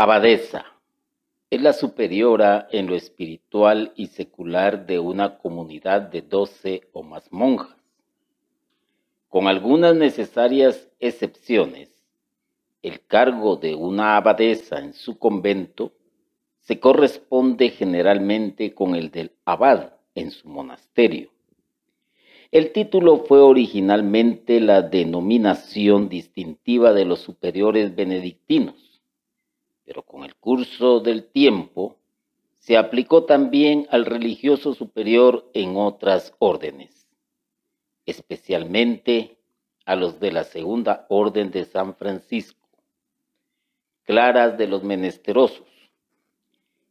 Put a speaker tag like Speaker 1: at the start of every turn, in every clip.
Speaker 1: Abadesa es la superiora en lo espiritual y secular de una comunidad de doce o más monjas. Con algunas necesarias excepciones, el cargo de una abadesa en su convento se corresponde generalmente con el del abad en su monasterio. El título fue originalmente la denominación distintiva de los superiores benedictinos pero con el curso del tiempo se aplicó también al religioso superior en otras órdenes, especialmente a los de la Segunda Orden de San Francisco, claras de los menesterosos,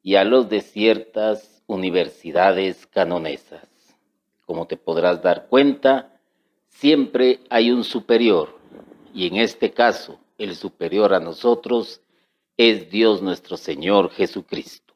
Speaker 1: y a los de ciertas universidades canonesas. Como te podrás dar cuenta, siempre hay un superior, y en este caso, el superior a nosotros es Dios nuestro Señor Jesucristo.